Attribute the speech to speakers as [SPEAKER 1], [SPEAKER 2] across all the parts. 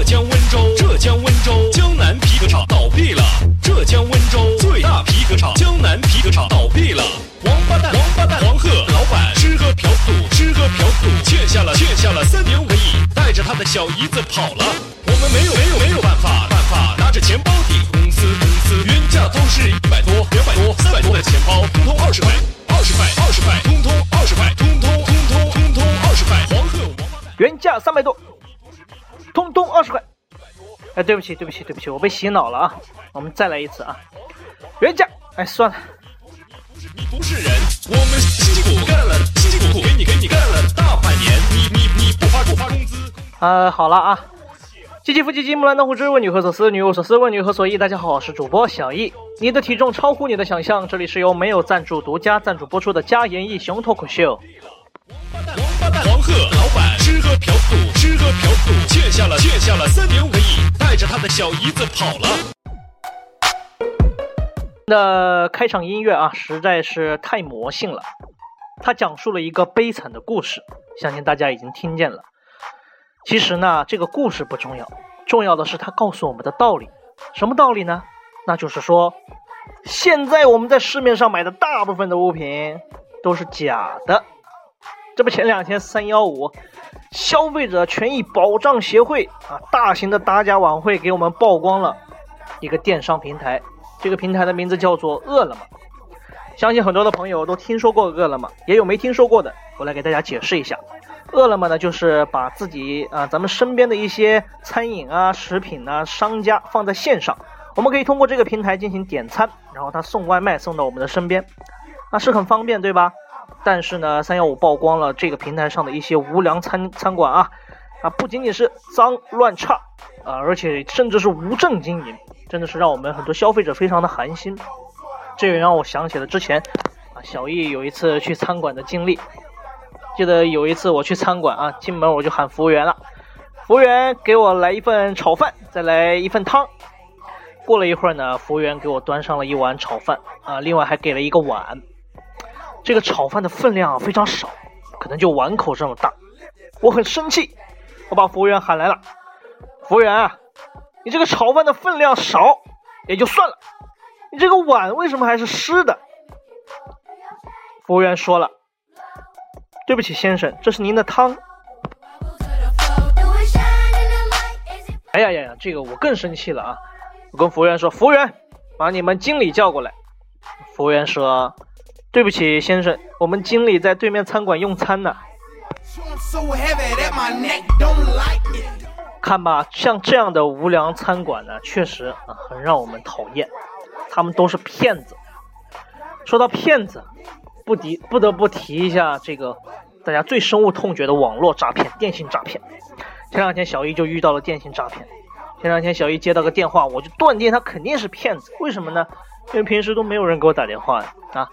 [SPEAKER 1] 浙江温州，浙江温州江南皮革厂倒闭了。浙江温州最大皮革厂江南皮革厂倒闭了。王八蛋，王八蛋，黄鹤老板吃喝嫖赌，吃喝嫖赌，欠下了欠下了三点五个亿，带着他的小姨子跑了。我们没有没有没有办法办法，拿着钱包抵公司公司原价都是一百多、两百多、三百多的钱包，通通二十块，二十块，二十块，通通二十块，通通通通通通二十块。黄鹤王八蛋。
[SPEAKER 2] 原价三百多，通通二十块。哎，对不起，对不起，对不起，我被洗脑了啊！我们再来一次啊！原价，哎，算了，
[SPEAKER 1] 你不是人，我们辛辛苦苦干了，辛辛苦苦给你给你干了大半年，你你你不发不发工资？
[SPEAKER 2] 呃，好了啊。唧唧复唧唧，木兰当户织，问女何所思？女无所思，问女何所忆？大家好，我是主播小易。你的体重超乎你的想象，这里是由没有赞助、独家赞助播出的加言义》雄脱口秀。
[SPEAKER 1] 王八蛋，黄鹤老板吃喝嫖赌，吃喝嫖赌，欠下了欠下了三点五个亿，带着他的小姨子跑了。
[SPEAKER 2] 那开场音乐啊，实在是太魔性了。它讲述了一个悲惨的故事，相信大家已经听见了。其实呢，这个故事不重要，重要的是它告诉我们的道理。什么道理呢？那就是说，现在我们在市面上买的大部分的物品都是假的。这不，前两天三幺五，消费者权益保障协会啊，大型的打假晚会给我们曝光了一个电商平台，这个平台的名字叫做饿了么。相信很多的朋友都听说过饿了么，也有没听说过的，我来给大家解释一下。饿了么呢，就是把自己啊，咱们身边的一些餐饮啊、食品啊、商家放在线上，我们可以通过这个平台进行点餐，然后他送外卖送到我们的身边，啊，是很方便，对吧？但是呢，三幺五曝光了这个平台上的一些无良餐餐馆啊，啊，不仅仅是脏乱差啊，而且甚至是无证经营，真的是让我们很多消费者非常的寒心。这也让我想起了之前啊，小易有一次去餐馆的经历。记得有一次我去餐馆啊，进门我就喊服务员了，服务员给我来一份炒饭，再来一份汤。过了一会儿呢，服务员给我端上了一碗炒饭啊，另外还给了一个碗。这个炒饭的分量非常少，可能就碗口这么大。我很生气，我把服务员喊来了。服务员啊，你这个炒饭的分量少也就算了，你这个碗为什么还是湿的？服务员说了。对不起，先生，这是您的汤。哎呀呀呀，这个我更生气了啊！我跟服务员说：“服务员，把你们经理叫过来。”服务员说：“对不起，先生，我们经理在对面餐馆用餐呢。”看吧，像这样的无良餐馆呢，确实啊，很让我们讨厌。他们都是骗子。说到骗子。不提不得不提一下这个大家最深恶痛绝的网络诈骗、电信诈骗。前两天小易就遇到了电信诈骗。前两天小易接到个电话，我就断定他肯定是骗子。为什么呢？因为平时都没有人给我打电话啊。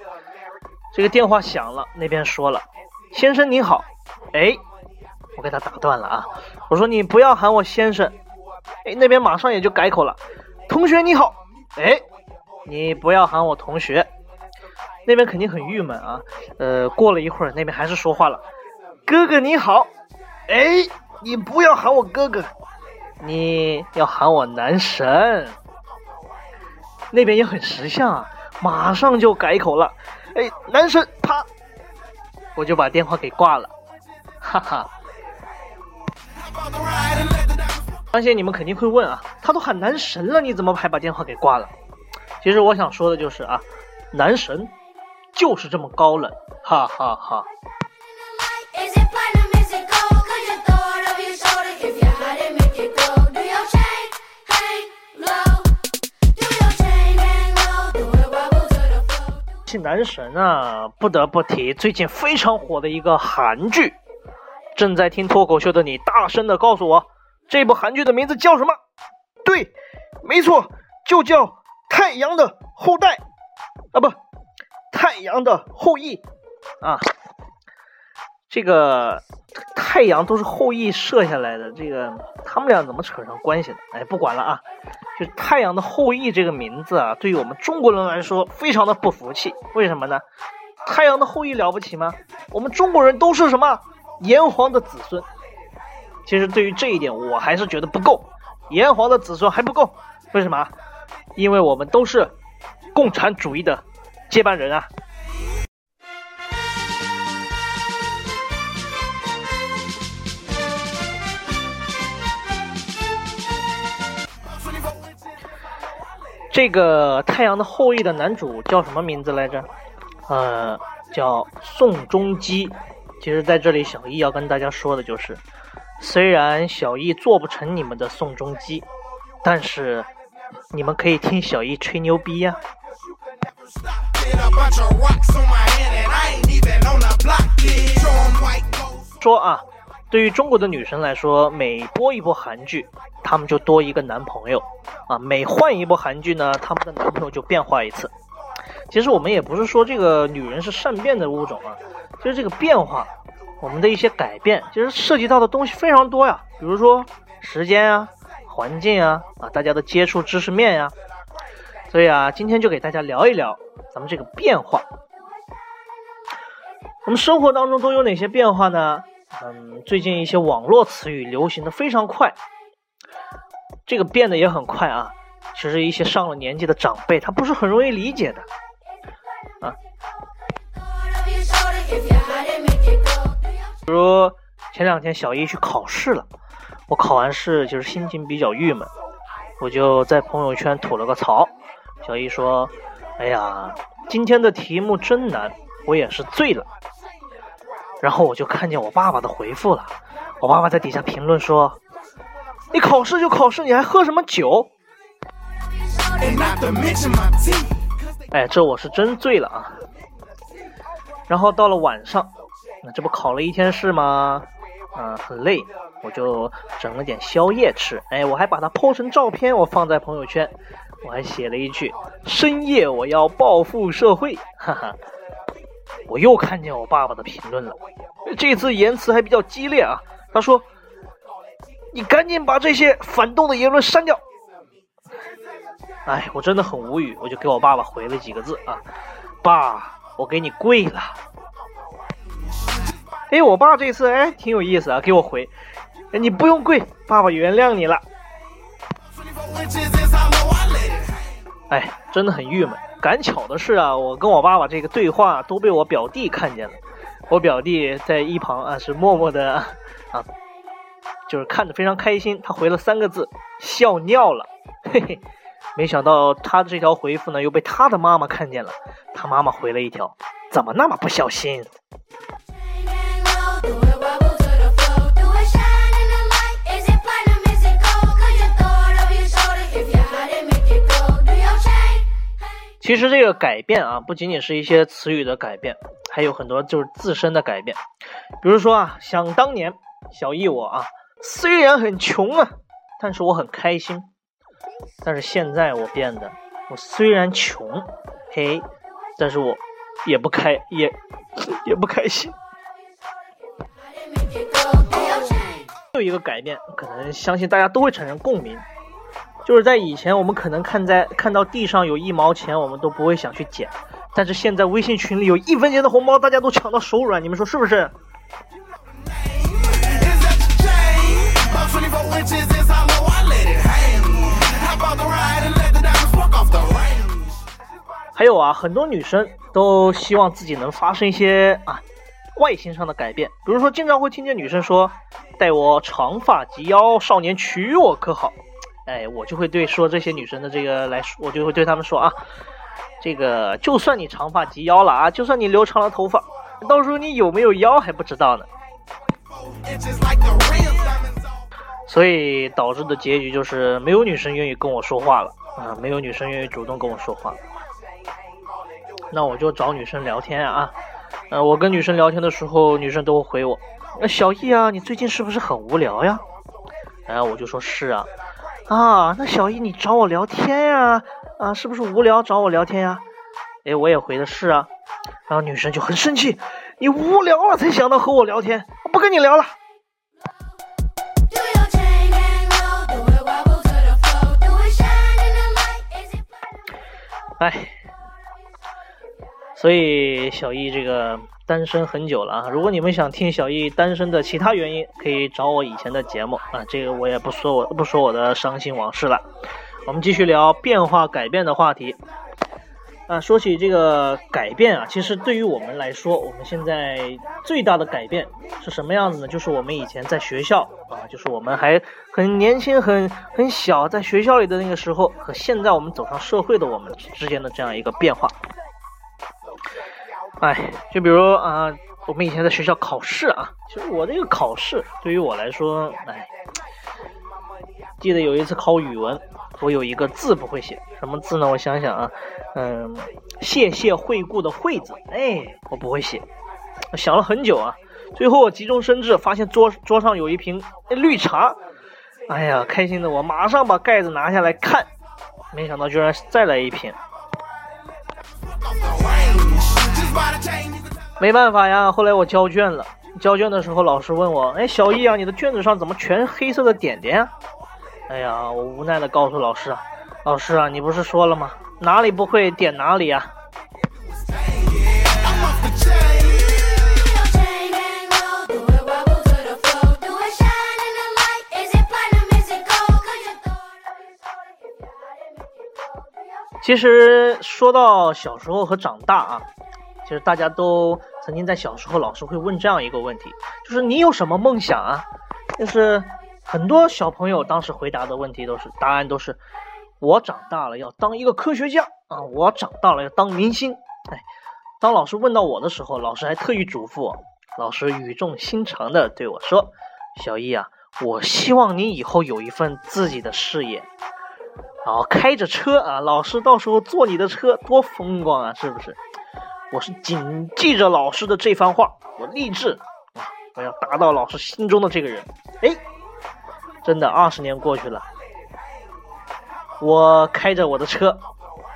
[SPEAKER 2] 这个电话响了，那边说了：“先生您好。”哎，我给他打断了啊。我说：“你不要喊我先生。”哎，那边马上也就改口了：“同学你好。”哎，你不要喊我同学。那边肯定很郁闷啊，呃，过了一会儿，那边还是说话了，哥哥你好，哎，你不要喊我哥哥，你要喊我男神。那边也很识相啊，马上就改口了，哎，男神，啪，我就把电话给挂了，哈哈。相信你们肯定会问啊，他都喊男神了，你怎么还把电话给挂了？其实我想说的就是啊，男神。就是这么高冷，哈哈哈。气男神啊，不得不提最近非常火的一个韩剧。正在听脱口秀的你，大声的告诉我，这部韩剧的名字叫什么？对，没错，就叫《太阳的后代》啊，不。太阳的后裔啊，这个太阳都是后羿射下来的，这个他们俩怎么扯上关系的？哎，不管了啊，就太阳的后裔这个名字啊，对于我们中国人来说非常的不服气。为什么呢？太阳的后裔了不起吗？我们中国人都是什么炎黄的子孙？其实对于这一点，我还是觉得不够。炎黄的子孙还不够。为什么？因为我们都是共产主义的接班人啊！这个《太阳的后裔》的男主叫什么名字来着？呃，叫宋仲基。其实，在这里，小易要跟大家说的就是，虽然小易做不成你们的宋仲基，但是你们可以听小易吹牛逼呀。说啊，对于中国的女生来说，每播一部韩剧，她们就多一个男朋友啊；每换一部韩剧呢，她们的男朋友就变化一次。其实我们也不是说这个女人是善变的物种啊，就是这个变化，我们的一些改变，其实涉及到的东西非常多呀。比如说时间啊、环境啊、啊大家的接触知识面呀。所以啊，今天就给大家聊一聊咱们这个变化。我们生活当中都有哪些变化呢？嗯，最近一些网络词语流行的非常快，这个变得也很快啊。其实一些上了年纪的长辈，他不是很容易理解的。啊，比如前两天小一去考试了，我考完试就是心情比较郁闷，我就在朋友圈吐了个槽。小一说：“哎呀，今天的题目真难，我也是醉了。”然后我就看见我爸爸的回复了，我爸爸在底下评论说：“你考试就考试，你还喝什么酒？”哎，这我是真醉了啊！然后到了晚上，那这不考了一天试吗？嗯，很累，我就整了点宵夜吃。哎，我还把它剖成照片，我放在朋友圈。我还写了一句：“深夜我要报复社会。”哈哈，我又看见我爸爸的评论了，这次言辞还比较激烈啊。他说：“你赶紧把这些反动的言论删掉。”哎，我真的很无语，我就给我爸爸回了几个字啊，爸，我给你跪了。哎，我爸这次哎挺有意思啊，给我回，你不用跪，爸爸原谅你了。哎，真的很郁闷。赶巧的是啊，我跟我爸爸这个对话都被我表弟看见了，我表弟在一旁啊是默默的啊，就是看着非常开心，他回了三个字，笑尿了，嘿嘿。没想到他的这条回复呢，又被他的妈妈看见了。他妈妈回了一条：“怎么那么不小心？”其实这个改变啊，不仅仅是一些词语的改变，还有很多就是自身的改变。比如说啊，想当年小易我啊，虽然很穷啊，但是我很开心。但是现在我变得，我虽然穷，嘿，但是我也不开也也不开心。有一个改变，可能相信大家都会产生共鸣，就是在以前我们可能看在看到地上有一毛钱，我们都不会想去捡，但是现在微信群里有一分钱的红包，大家都抢到手软，你们说是不是？还有啊，很多女生都希望自己能发生一些啊外形上的改变，比如说经常会听见女生说：“待我长发及腰，少年娶我可好？”哎，我就会对说这些女生的这个来说，我就会对她们说啊，这个就算你长发及腰了啊，就算你留长了头发，到时候你有没有腰还不知道呢。所以导致的结局就是没有女生愿意跟我说话了啊，没有女生愿意主动跟我说话。那我就找女生聊天啊，呃，我跟女生聊天的时候，女生都会回我，那小易啊，你最近是不是很无聊呀？然后我就说是啊，啊，那小易你找我聊天呀，啊，是不是无聊找我聊天呀？哎，我也回的是啊，然后女生就很生气，你无聊了才想到和我聊天，不跟你聊了。哎。所以小易这个单身很久了啊。如果你们想听小易单身的其他原因，可以找我以前的节目啊。这个我也不说我不说我的伤心往事了。我们继续聊变化改变的话题。啊，说起这个改变啊，其实对于我们来说，我们现在最大的改变是什么样子呢？就是我们以前在学校啊，就是我们还很年轻、很很小，在学校里的那个时候，和现在我们走上社会的我们之间的这样一个变化。哎，就比如啊，我们以前在学校考试啊，其实我这个考试对于我来说，哎，记得有一次考语文。我有一个字不会写，什么字呢？我想想啊，嗯，谢谢惠顾的惠字，哎，我不会写，我想了很久啊，最后我急中生智，发现桌桌上有一瓶绿茶，哎呀，开心的我马上把盖子拿下来看，没想到居然再来一瓶，没办法呀，后来我交卷了，交卷的时候老师问我，哎，小易啊，你的卷子上怎么全黑色的点点啊？哎呀，我无奈的告诉老师啊，老师啊，你不是说了吗？哪里不会点哪里啊。其实说到小时候和长大啊，其实大家都曾经在小时候，老师会问这样一个问题，就是你有什么梦想啊？就是。很多小朋友当时回答的问题都是，答案都是，我长大了要当一个科学家啊，我长大了要当明星。哎，当老师问到我的时候，老师还特意嘱咐我，老师语重心长的对我说：“小易啊，我希望你以后有一份自己的事业，然后开着车啊，老师到时候坐你的车多风光啊，是不是？”我是谨记着老师的这番话，我立志啊，我要达到老师心中的这个人。哎。真的，二十年过去了，我开着我的车，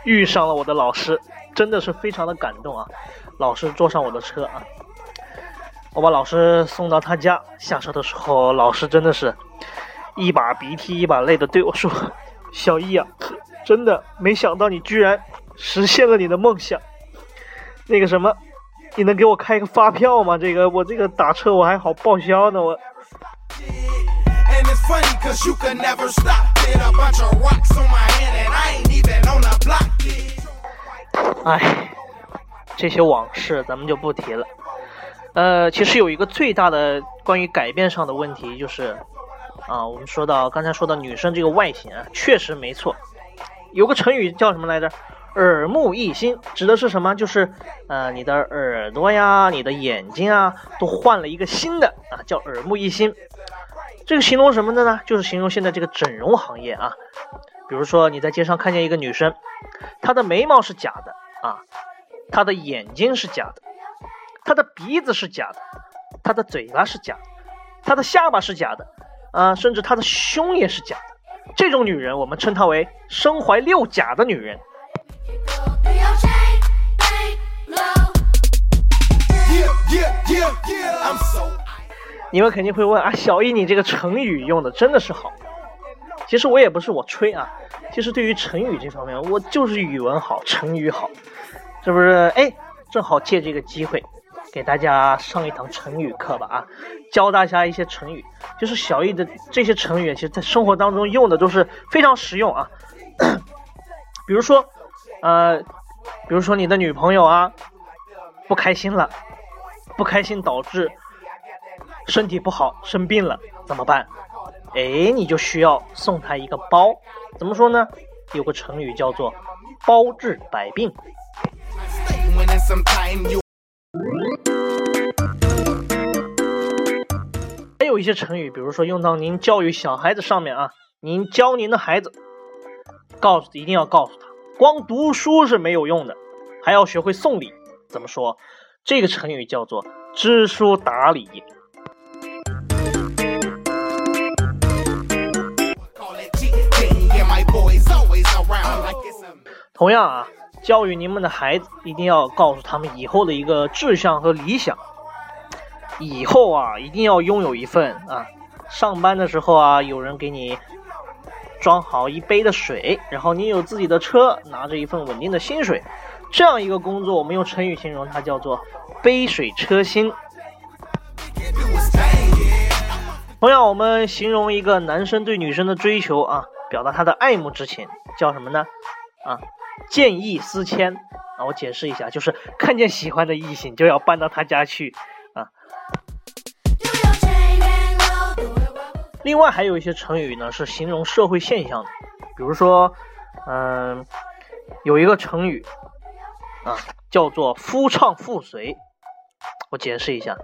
[SPEAKER 2] 遇上了我的老师，真的是非常的感动啊！老师坐上我的车啊，我把老师送到他家，下车的时候，老师真的是一把鼻涕一把泪的对我说：“ 小易啊，真的没想到你居然实现了你的梦想。那个什么，你能给我开个发票吗？这个我这个打车我还好报销呢，我。”哎，这些往事咱们就不提了。呃，其实有一个最大的关于改变上的问题，就是啊，我们说到刚才说到女生这个外形啊，确实没错。有个成语叫什么来着？耳目一新，指的是什么？就是呃，你的耳朵呀，你的眼睛啊，都换了一个新的啊，叫耳目一新。这个形容什么的呢？就是形容现在这个整容行业啊。比如说你在街上看见一个女生，她的眉毛是假的啊，她的眼睛是假的，她的鼻子是假的，她的嘴巴是假的，她的下巴是假的啊，甚至她的胸也是假的。这种女人，我们称她为身怀六甲的女人。你们肯定会问啊，小易，你这个成语用的真的是好。其实我也不是我吹啊，其实对于成语这方面，我就是语文好，成语好，是不是？哎，正好借这个机会，给大家上一堂成语课吧啊，教大家一些成语。就是小易的这些成语，其实在生活当中用的都是非常实用啊。比如说，呃，比如说你的女朋友啊不开心了，不开心导致。身体不好，生病了怎么办？哎，你就需要送他一个包。怎么说呢？有个成语叫做“包治百病”。还有一些成语，比如说用到您教育小孩子上面啊，您教您的孩子，告诉一定要告诉他，光读书是没有用的，还要学会送礼。怎么说？这个成语叫做“知书达理”。同样啊，教育您们的孩子，一定要告诉他们以后的一个志向和理想。以后啊，一定要拥有一份啊，上班的时候啊，有人给你装好一杯的水，然后你有自己的车，拿着一份稳定的薪水，这样一个工作，我们用成语形容它叫做杯水车薪。同样，我们形容一个男生对女生的追求啊，表达他的爱慕之情，叫什么呢？啊，见异思迁啊。我解释一下，就是看见喜欢的异性就要搬到他家去啊。另外还有一些成语呢，是形容社会现象的，比如说，嗯，有一个成语啊，叫做夫唱妇随。我解释一下，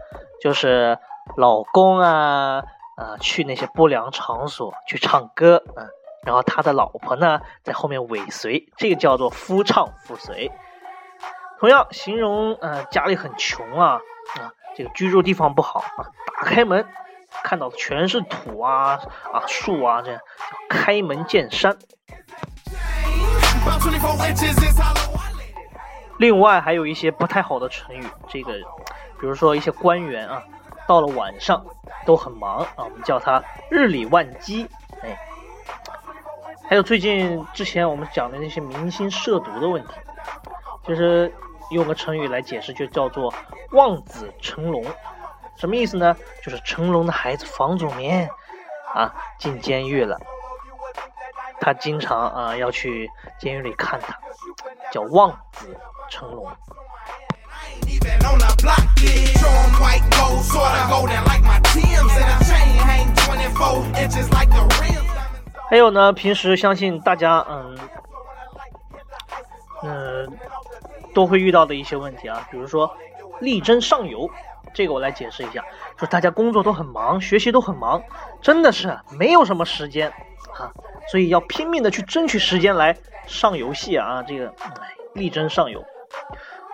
[SPEAKER 2] 就是老公啊啊去那些不良场所去唱歌啊，然后他的老婆呢在后面尾随，这个叫做夫唱妇随。同样形容呃家里很穷啊啊，这个居住地方不好啊，打开门。看到全是土啊啊树啊，这样开门见山。另外还有一些不太好的成语，这个比如说一些官员啊，到了晚上都很忙啊，我们叫他日理万机。哎，还有最近之前我们讲的那些明星涉毒的问题，就是用个成语来解释，就叫做望子成龙。什么意思呢？就是成龙的孩子房祖名啊进监狱了，他经常啊要去监狱里看他，叫望子成龙。还有呢，平时相信大家嗯嗯都会遇到的一些问题啊，比如说力争上游。这个我来解释一下，说大家工作都很忙，学习都很忙，真的是没有什么时间啊，所以要拼命的去争取时间来上游戏啊，这个力争上游。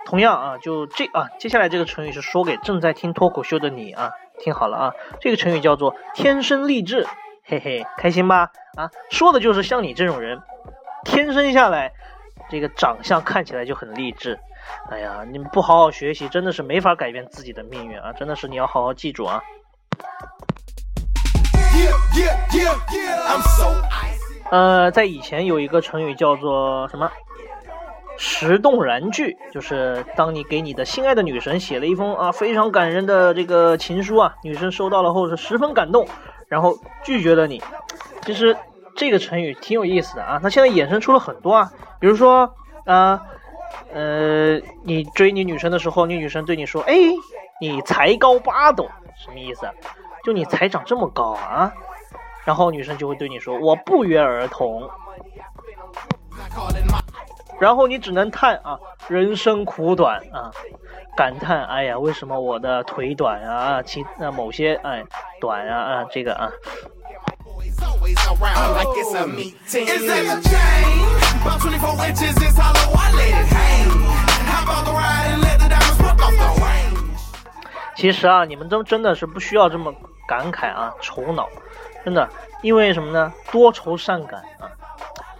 [SPEAKER 2] 同样啊，就这啊，接下来这个成语是说给正在听脱口秀的你啊，听好了啊，这个成语叫做天生丽质，嘿嘿，开心吧？啊，说的就是像你这种人，天生下来这个长相看起来就很励志。哎呀，你们不好好学习，真的是没法改变自己的命运啊！真的是你要好好记住啊。呃，在以前有一个成语叫做什么“石动燃句”，就是当你给你的心爱的女神写了一封啊非常感人的这个情书啊，女生收到了后是十分感动，然后拒绝了你。其实这个成语挺有意思的啊，它现在衍生出了很多啊，比如说啊。呃，你追你女生的时候，你女生对你说：“哎，你才高八斗，什么意思？就你才长这么高啊？”然后女生就会对你说：“我不约而同。”然后你只能叹啊，人生苦短啊，感叹：“哎呀，为什么我的腿短啊？其那某些哎短啊啊，这个啊。”其实啊，你们都真的是不需要这么感慨啊，愁恼，真的，因为什么呢？多愁善感啊，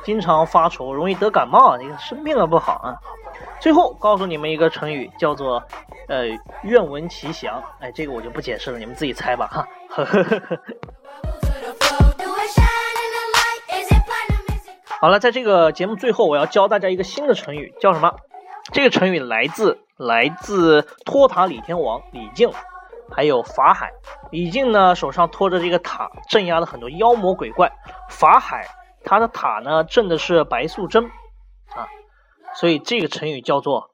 [SPEAKER 2] 经常发愁，容易得感冒，你生病了不好啊。最后告诉你们一个成语，叫做呃愿闻其详。哎，这个我就不解释了，你们自己猜吧哈。好了，在这个节目最后，我要教大家一个新的成语，叫什么？这个成语来自来自托塔李天王李靖，还有法海。李靖呢手上托着这个塔，镇压了很多妖魔鬼怪。法海他的塔呢镇的是白素贞啊，所以这个成语叫做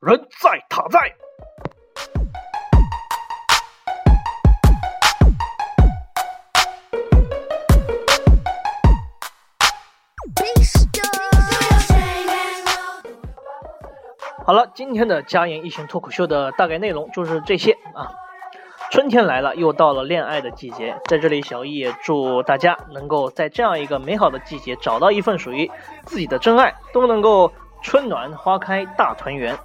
[SPEAKER 2] 人在塔在。好了，今天的家言一行脱口秀的大概内容就是这些啊。春天来了，又到了恋爱的季节，在这里小易也祝大家能够在这样一个美好的季节找到一份属于自己的真爱，都能够春暖花开大团圆。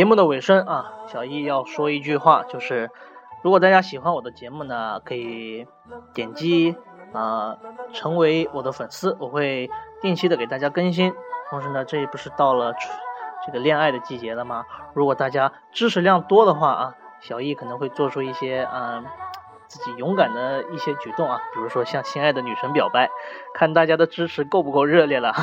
[SPEAKER 2] 节目的尾声啊，小易要说一句话，就是如果大家喜欢我的节目呢，可以点击啊成为我的粉丝，我会定期的给大家更新。同时呢，这不是到了这个恋爱的季节了吗？如果大家支持量多的话啊，小易可能会做出一些嗯自己勇敢的一些举动啊，比如说向心爱的女神表白，看大家的支持够不够热烈了。